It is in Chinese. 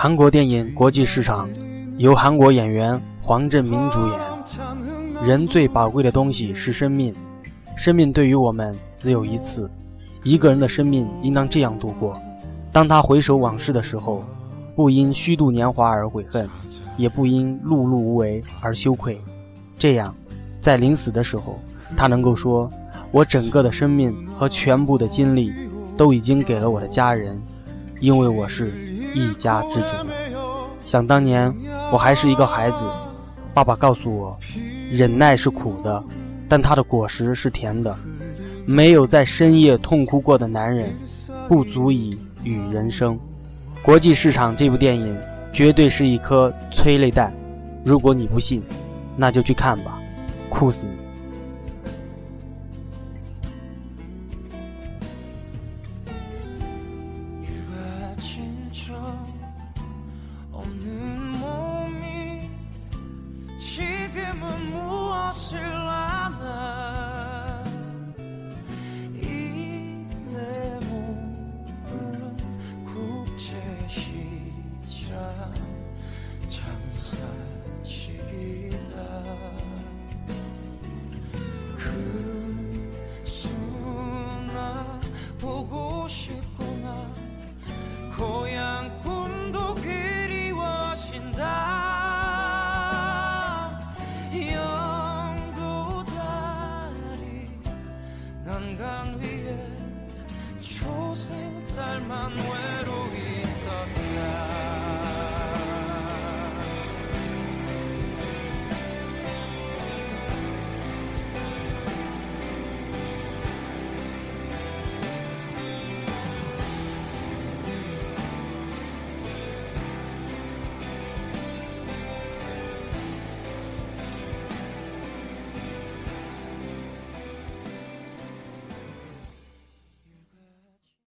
韩国电影《国际市场》由韩国演员黄镇明主演。人最宝贵的东西是生命，生命对于我们只有一次。一个人的生命应当这样度过：当他回首往事的时候，不因虚度年华而悔恨，也不因碌碌无为而羞愧。这样，在临死的时候，他能够说：“我整个的生命和全部的精力，都已经给了我的家人，因为我是一家之主。”想当年，我还是一个孩子，爸爸告诉我。忍耐是苦的，但它的果实是甜的。没有在深夜痛哭过的男人，不足以与人生。国际市场这部电影绝对是一颗催泪弹，如果你不信，那就去看吧，哭死你。 멈춰 없는 몸이 지금은 무엇을 하나 이 내 몸은 국제 시장 장사치기다. 그 수나 보고 싶 강 위에 초생 달만